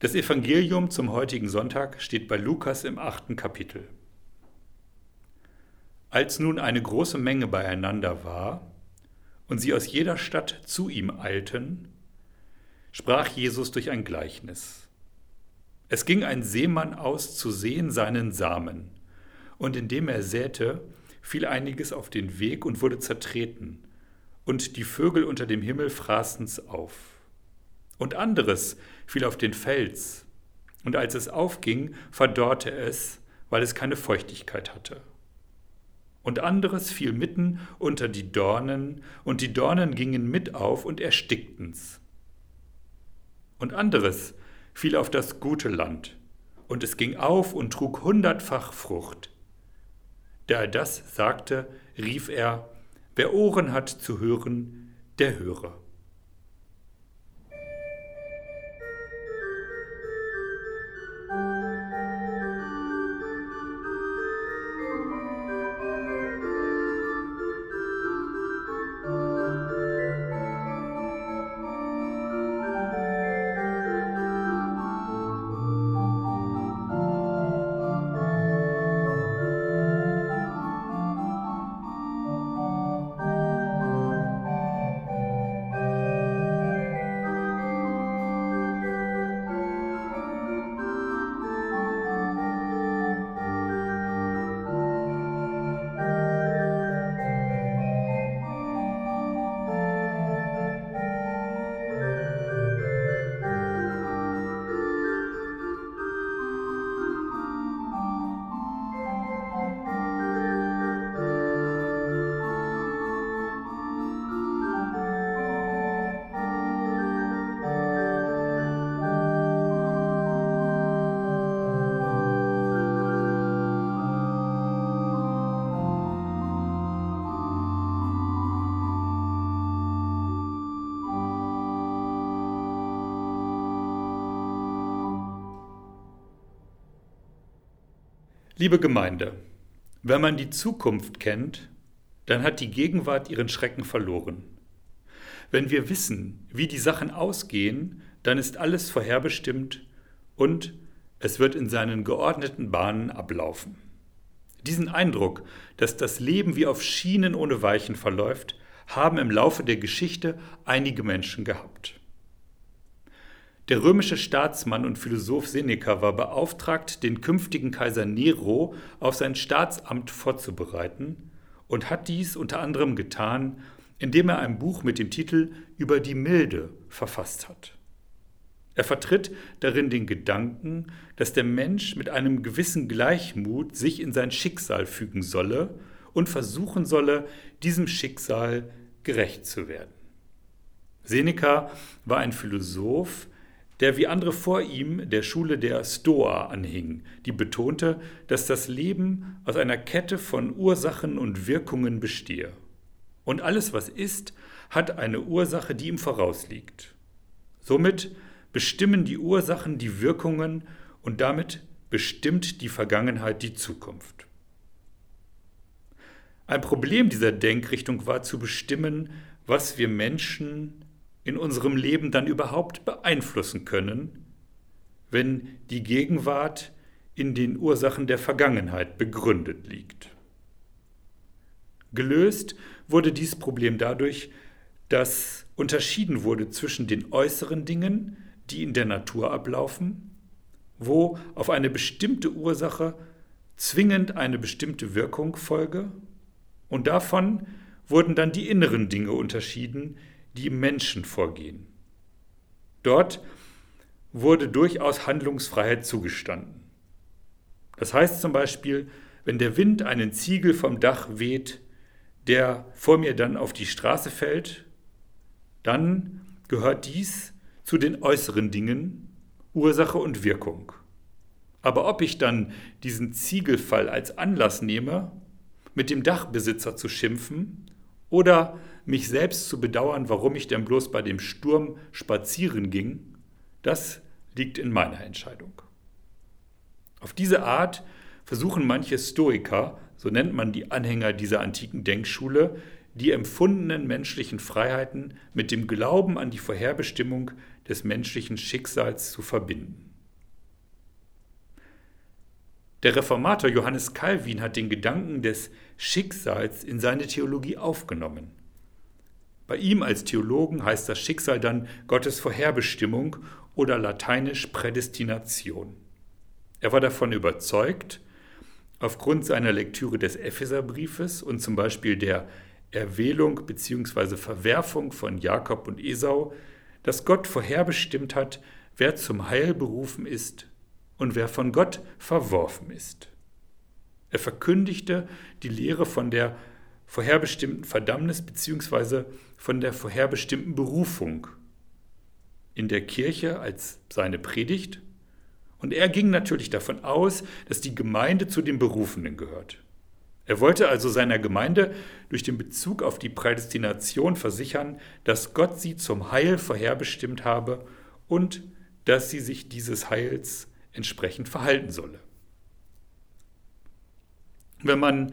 Das Evangelium zum heutigen Sonntag steht bei Lukas im achten Kapitel. Als nun eine große Menge beieinander war und sie aus jeder Stadt zu ihm eilten, sprach Jesus durch ein Gleichnis. Es ging ein Seemann aus zu sehen seinen Samen, und indem er säte, fiel einiges auf den Weg und wurde zertreten, und die Vögel unter dem Himmel fraßen's auf und anderes fiel auf den Fels, und als es aufging, verdorrte es, weil es keine Feuchtigkeit hatte. Und anderes fiel mitten unter die Dornen, und die Dornen gingen mit auf und erstickten's. Und anderes fiel auf das gute Land, und es ging auf und trug hundertfach Frucht. Da er das sagte, rief er, Wer Ohren hat zu hören, der höre. Liebe Gemeinde, wenn man die Zukunft kennt, dann hat die Gegenwart ihren Schrecken verloren. Wenn wir wissen, wie die Sachen ausgehen, dann ist alles vorherbestimmt und es wird in seinen geordneten Bahnen ablaufen. Diesen Eindruck, dass das Leben wie auf Schienen ohne Weichen verläuft, haben im Laufe der Geschichte einige Menschen gehabt. Der römische Staatsmann und Philosoph Seneca war beauftragt, den künftigen Kaiser Nero auf sein Staatsamt vorzubereiten und hat dies unter anderem getan, indem er ein Buch mit dem Titel Über die Milde verfasst hat. Er vertritt darin den Gedanken, dass der Mensch mit einem gewissen Gleichmut sich in sein Schicksal fügen solle und versuchen solle, diesem Schicksal gerecht zu werden. Seneca war ein Philosoph, der wie andere vor ihm der Schule der Stoa anhing, die betonte, dass das Leben aus einer Kette von Ursachen und Wirkungen bestehe. Und alles, was ist, hat eine Ursache, die ihm vorausliegt. Somit bestimmen die Ursachen die Wirkungen und damit bestimmt die Vergangenheit die Zukunft. Ein Problem dieser Denkrichtung war zu bestimmen, was wir Menschen in unserem Leben dann überhaupt beeinflussen können, wenn die Gegenwart in den Ursachen der Vergangenheit begründet liegt. Gelöst wurde dieses Problem dadurch, dass unterschieden wurde zwischen den äußeren Dingen, die in der Natur ablaufen, wo auf eine bestimmte Ursache zwingend eine bestimmte Wirkung folge, und davon wurden dann die inneren Dinge unterschieden, die im Menschen vorgehen. Dort wurde durchaus Handlungsfreiheit zugestanden. Das heißt zum Beispiel, wenn der Wind einen Ziegel vom Dach weht, der vor mir dann auf die Straße fällt, dann gehört dies zu den äußeren Dingen, Ursache und Wirkung. Aber ob ich dann diesen Ziegelfall als Anlass nehme, mit dem Dachbesitzer zu schimpfen oder mich selbst zu bedauern, warum ich denn bloß bei dem Sturm spazieren ging, das liegt in meiner Entscheidung. Auf diese Art versuchen manche Stoiker, so nennt man die Anhänger dieser antiken Denkschule, die empfundenen menschlichen Freiheiten mit dem Glauben an die Vorherbestimmung des menschlichen Schicksals zu verbinden. Der Reformator Johannes Calvin hat den Gedanken des Schicksals in seine Theologie aufgenommen. Bei ihm als Theologen heißt das Schicksal dann Gottes Vorherbestimmung oder lateinisch Prädestination. Er war davon überzeugt, aufgrund seiner Lektüre des Epheserbriefes und zum Beispiel der Erwählung bzw. Verwerfung von Jakob und Esau, dass Gott vorherbestimmt hat, wer zum Heil berufen ist und wer von Gott verworfen ist. Er verkündigte die Lehre von der vorherbestimmten Verdammnis bzw. von der vorherbestimmten Berufung in der Kirche als seine Predigt. Und er ging natürlich davon aus, dass die Gemeinde zu den Berufenen gehört. Er wollte also seiner Gemeinde durch den Bezug auf die Prädestination versichern, dass Gott sie zum Heil vorherbestimmt habe und dass sie sich dieses Heils entsprechend verhalten solle. Wenn man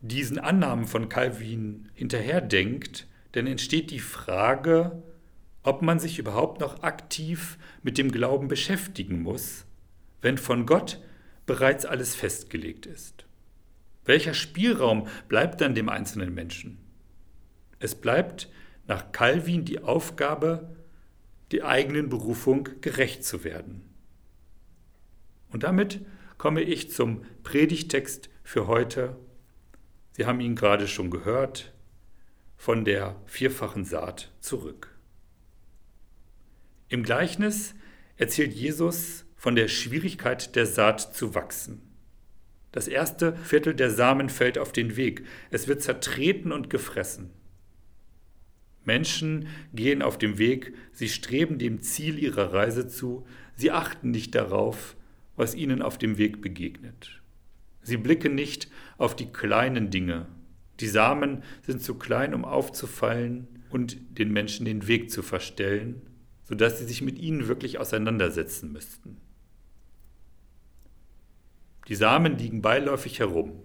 diesen Annahmen von Calvin hinterherdenkt, dann entsteht die Frage, ob man sich überhaupt noch aktiv mit dem Glauben beschäftigen muss, wenn von Gott bereits alles festgelegt ist. Welcher Spielraum bleibt dann dem einzelnen Menschen? Es bleibt nach Calvin die Aufgabe, die eigenen Berufung gerecht zu werden. Und damit komme ich zum Predigtext für heute. Sie haben ihn gerade schon gehört, von der vierfachen Saat zurück. Im Gleichnis erzählt Jesus von der Schwierigkeit der Saat zu wachsen. Das erste Viertel der Samen fällt auf den Weg. Es wird zertreten und gefressen. Menschen gehen auf dem Weg, sie streben dem Ziel ihrer Reise zu, sie achten nicht darauf, was ihnen auf dem Weg begegnet. Sie blicken nicht auf die kleinen Dinge. Die Samen sind zu klein, um aufzufallen und den Menschen den Weg zu verstellen, sodass sie sich mit ihnen wirklich auseinandersetzen müssten. Die Samen liegen beiläufig herum.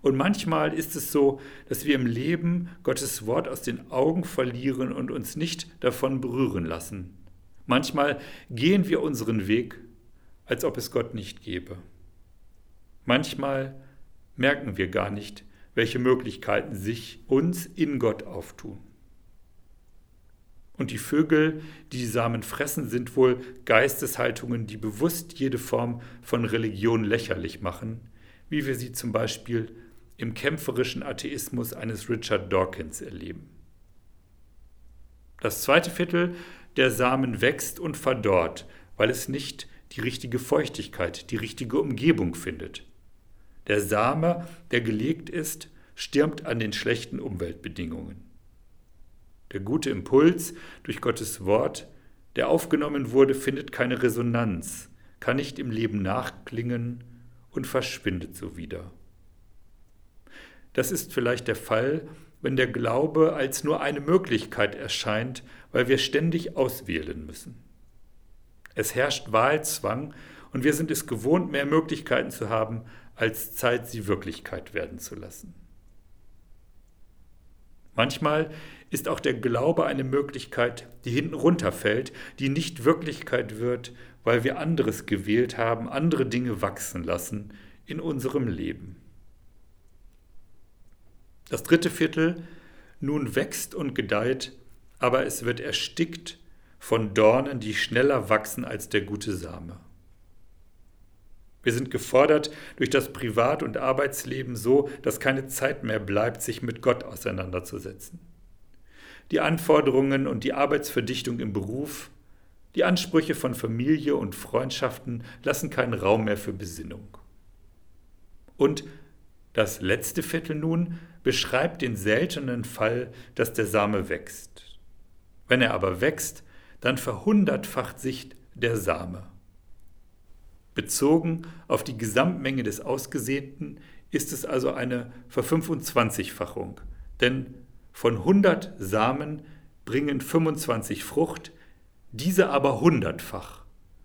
Und manchmal ist es so, dass wir im Leben Gottes Wort aus den Augen verlieren und uns nicht davon berühren lassen. Manchmal gehen wir unseren Weg als ob es Gott nicht gäbe. Manchmal merken wir gar nicht, welche Möglichkeiten sich uns in Gott auftun. Und die Vögel, die die Samen fressen, sind wohl Geisteshaltungen, die bewusst jede Form von Religion lächerlich machen, wie wir sie zum Beispiel im kämpferischen Atheismus eines Richard Dawkins erleben. Das zweite Viertel der Samen wächst und verdorrt, weil es nicht die richtige Feuchtigkeit, die richtige Umgebung findet. Der Same, der gelegt ist, stirbt an den schlechten Umweltbedingungen. Der gute Impuls durch Gottes Wort, der aufgenommen wurde, findet keine Resonanz, kann nicht im Leben nachklingen und verschwindet so wieder. Das ist vielleicht der Fall, wenn der Glaube als nur eine Möglichkeit erscheint, weil wir ständig auswählen müssen. Es herrscht Wahlzwang und wir sind es gewohnt, mehr Möglichkeiten zu haben, als Zeit sie Wirklichkeit werden zu lassen. Manchmal ist auch der Glaube eine Möglichkeit, die hinten runterfällt, die nicht Wirklichkeit wird, weil wir anderes gewählt haben, andere Dinge wachsen lassen in unserem Leben. Das dritte Viertel nun wächst und gedeiht, aber es wird erstickt von Dornen, die schneller wachsen als der gute Same. Wir sind gefordert durch das Privat- und Arbeitsleben so, dass keine Zeit mehr bleibt, sich mit Gott auseinanderzusetzen. Die Anforderungen und die Arbeitsverdichtung im Beruf, die Ansprüche von Familie und Freundschaften lassen keinen Raum mehr für Besinnung. Und das letzte Viertel nun beschreibt den seltenen Fall, dass der Same wächst. Wenn er aber wächst, dann verhundertfacht sich der Same. Bezogen auf die Gesamtmenge des Ausgesäten ist es also eine Verfünfundzwanzigfachung, denn von 100 Samen bringen 25 Frucht, diese aber hundertfach,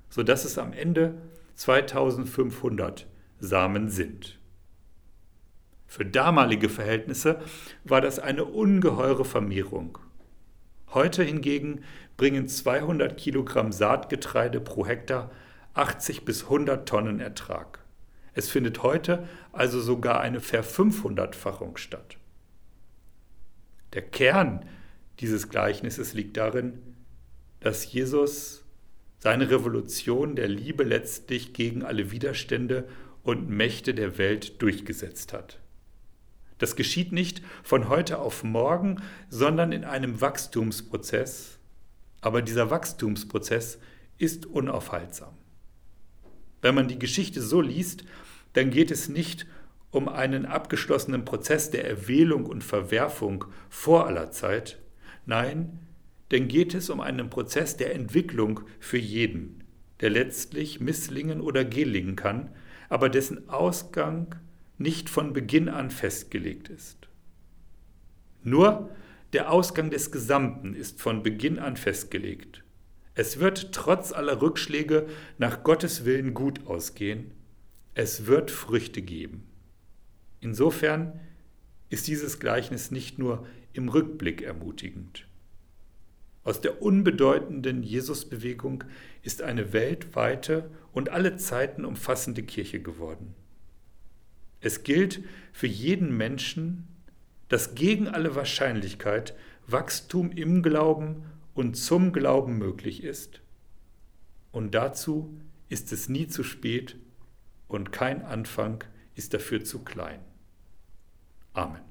sodass es am Ende 2500 Samen sind. Für damalige Verhältnisse war das eine ungeheure Vermehrung. Heute hingegen bringen 200 Kilogramm Saatgetreide pro Hektar 80 bis 100 Tonnen Ertrag. Es findet heute also sogar eine Ver-500-fachung statt. Der Kern dieses Gleichnisses liegt darin, dass Jesus seine Revolution der Liebe letztlich gegen alle Widerstände und Mächte der Welt durchgesetzt hat. Das geschieht nicht von heute auf morgen, sondern in einem Wachstumsprozess. Aber dieser Wachstumsprozess ist unaufhaltsam. Wenn man die Geschichte so liest, dann geht es nicht um einen abgeschlossenen Prozess der Erwählung und Verwerfung vor aller Zeit. Nein, denn geht es um einen Prozess der Entwicklung für jeden, der letztlich misslingen oder gelingen kann, aber dessen Ausgang nicht von Beginn an festgelegt ist. Nur der Ausgang des Gesamten ist von Beginn an festgelegt. Es wird trotz aller Rückschläge nach Gottes Willen gut ausgehen. Es wird Früchte geben. Insofern ist dieses Gleichnis nicht nur im Rückblick ermutigend. Aus der unbedeutenden Jesusbewegung ist eine weltweite und alle Zeiten umfassende Kirche geworden. Es gilt für jeden Menschen, dass gegen alle Wahrscheinlichkeit Wachstum im Glauben und zum Glauben möglich ist. Und dazu ist es nie zu spät und kein Anfang ist dafür zu klein. Amen.